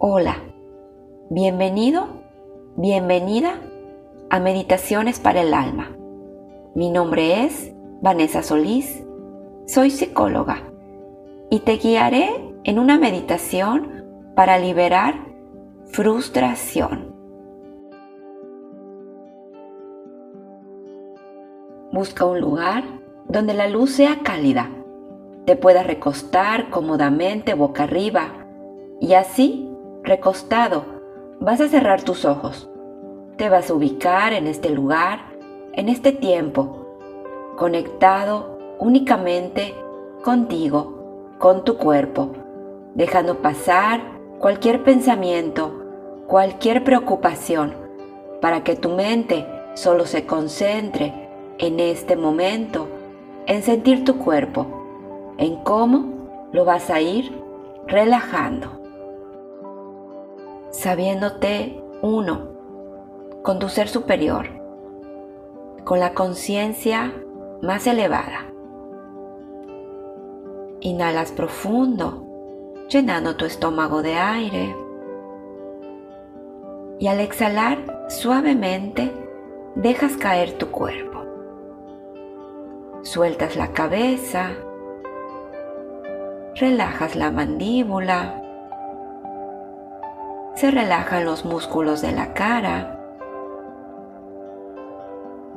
Hola, bienvenido, bienvenida a Meditaciones para el Alma. Mi nombre es Vanessa Solís, soy psicóloga y te guiaré en una meditación para liberar frustración. Busca un lugar donde la luz sea cálida, te puedas recostar cómodamente boca arriba y así recostado, vas a cerrar tus ojos. Te vas a ubicar en este lugar, en este tiempo, conectado únicamente contigo, con tu cuerpo, dejando pasar cualquier pensamiento, cualquier preocupación, para que tu mente solo se concentre en este momento, en sentir tu cuerpo, en cómo lo vas a ir relajando sabiéndote uno con tu ser superior, con la conciencia más elevada. Inhalas profundo, llenando tu estómago de aire. Y al exhalar suavemente, dejas caer tu cuerpo. Sueltas la cabeza, relajas la mandíbula, se relajan los músculos de la cara,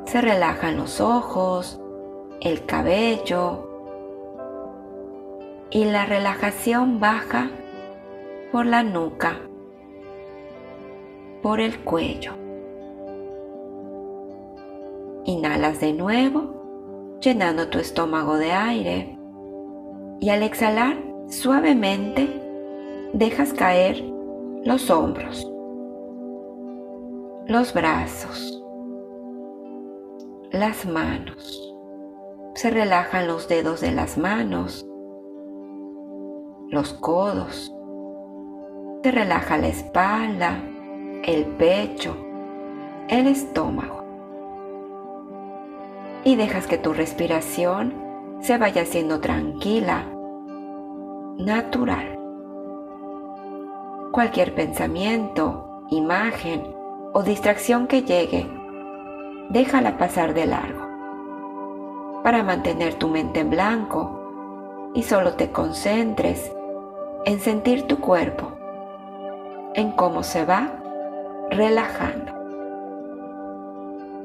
se relajan los ojos, el cabello y la relajación baja por la nuca, por el cuello. Inhalas de nuevo, llenando tu estómago de aire y al exhalar suavemente dejas caer los hombros, los brazos, las manos. Se relajan los dedos de las manos, los codos. Se relaja la espalda, el pecho, el estómago. Y dejas que tu respiración se vaya haciendo tranquila, natural. Cualquier pensamiento, imagen o distracción que llegue, déjala pasar de largo para mantener tu mente en blanco y solo te concentres en sentir tu cuerpo, en cómo se va relajando.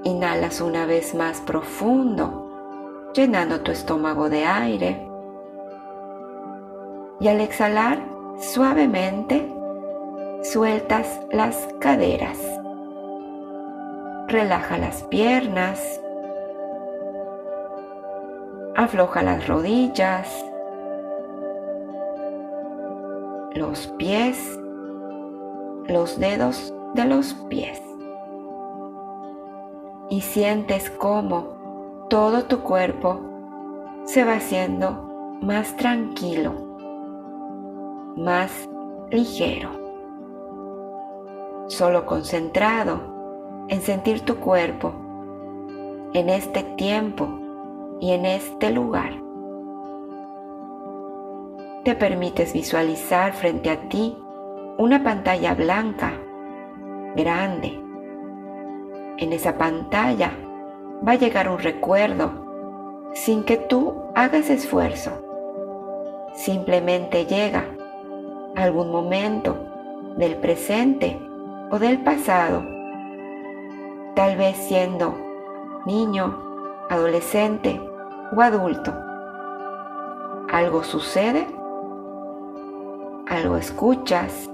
Inhalas una vez más profundo, llenando tu estómago de aire. Y al exhalar suavemente, sueltas las caderas. Relaja las piernas. Afloja las rodillas. Los pies. Los dedos de los pies. Y sientes cómo todo tu cuerpo se va haciendo más tranquilo, más ligero solo concentrado en sentir tu cuerpo en este tiempo y en este lugar. Te permites visualizar frente a ti una pantalla blanca, grande. En esa pantalla va a llegar un recuerdo sin que tú hagas esfuerzo. Simplemente llega algún momento del presente o del pasado, tal vez siendo niño, adolescente o adulto. Algo sucede, algo escuchas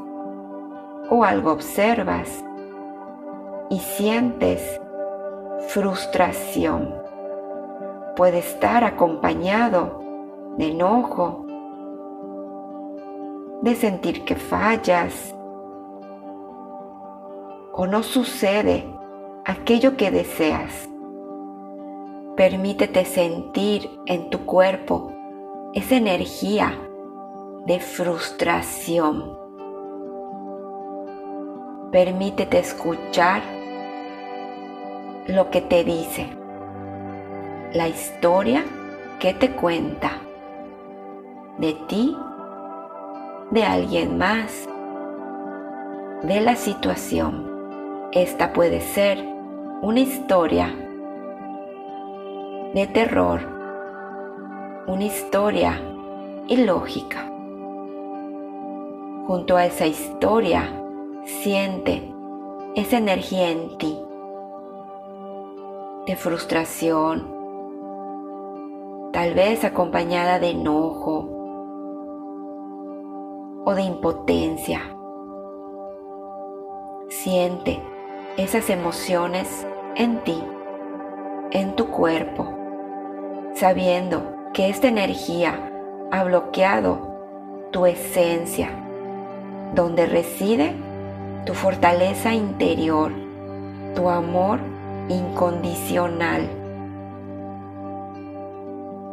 o algo observas y sientes frustración. Puede estar acompañado de enojo, de sentir que fallas, o no sucede aquello que deseas. Permítete sentir en tu cuerpo esa energía de frustración. Permítete escuchar lo que te dice, la historia que te cuenta de ti, de alguien más de la situación. Esta puede ser una historia de terror, una historia ilógica. Junto a esa historia, siente esa energía en ti de frustración, tal vez acompañada de enojo o de impotencia. Siente esas emociones en ti, en tu cuerpo, sabiendo que esta energía ha bloqueado tu esencia, donde reside tu fortaleza interior, tu amor incondicional,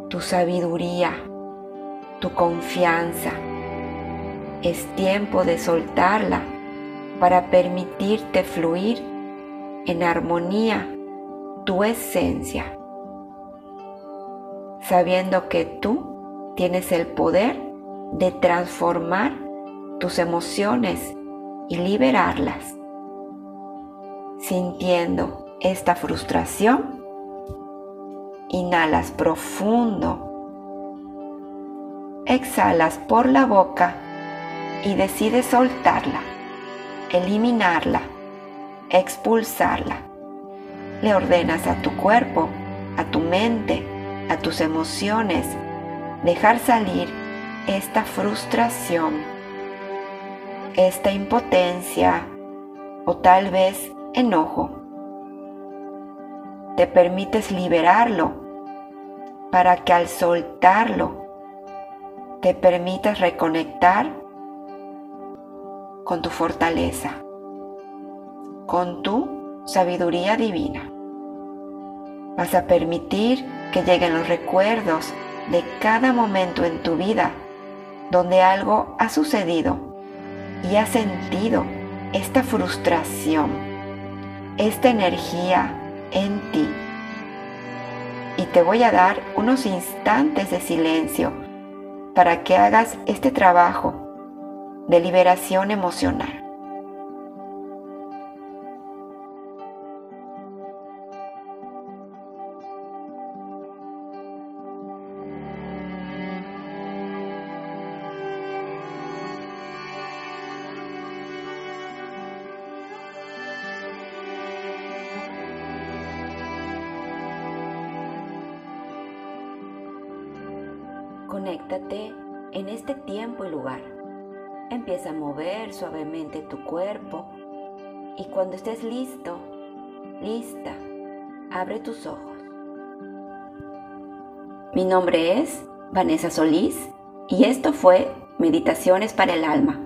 tu sabiduría, tu confianza. Es tiempo de soltarla para permitirte fluir en armonía tu esencia, sabiendo que tú tienes el poder de transformar tus emociones y liberarlas, sintiendo esta frustración, inhalas profundo, exhalas por la boca y decides soltarla, eliminarla, expulsarla. Le ordenas a tu cuerpo, a tu mente, a tus emociones, dejar salir esta frustración, esta impotencia o tal vez enojo te permites liberarlo para que al soltarlo te permitas reconectar con tu fortaleza, con tu sabiduría divina. Vas a permitir que lleguen los recuerdos de cada momento en tu vida donde algo ha sucedido y has sentido esta frustración, esta energía en ti. Y te voy a dar unos instantes de silencio para que hagas este trabajo de liberación emocional. Conéctate en este tiempo y lugar. Empieza a mover suavemente tu cuerpo y cuando estés listo, lista, abre tus ojos. Mi nombre es Vanessa Solís y esto fue Meditaciones para el Alma.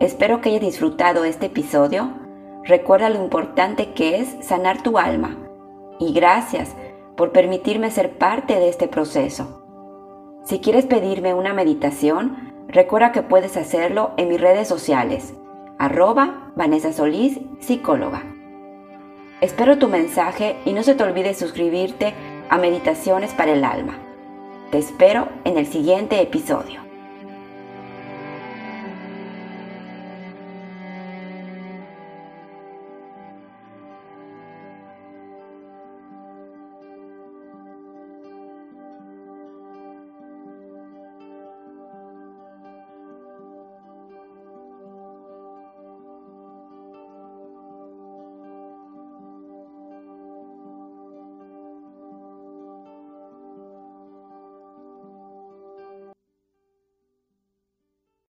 Espero que hayas disfrutado este episodio. Recuerda lo importante que es sanar tu alma y gracias por permitirme ser parte de este proceso. Si quieres pedirme una meditación, recuerda que puedes hacerlo en mis redes sociales, arroba Vanessa Solís, psicóloga. Espero tu mensaje y no se te olvide suscribirte a Meditaciones para el Alma. Te espero en el siguiente episodio.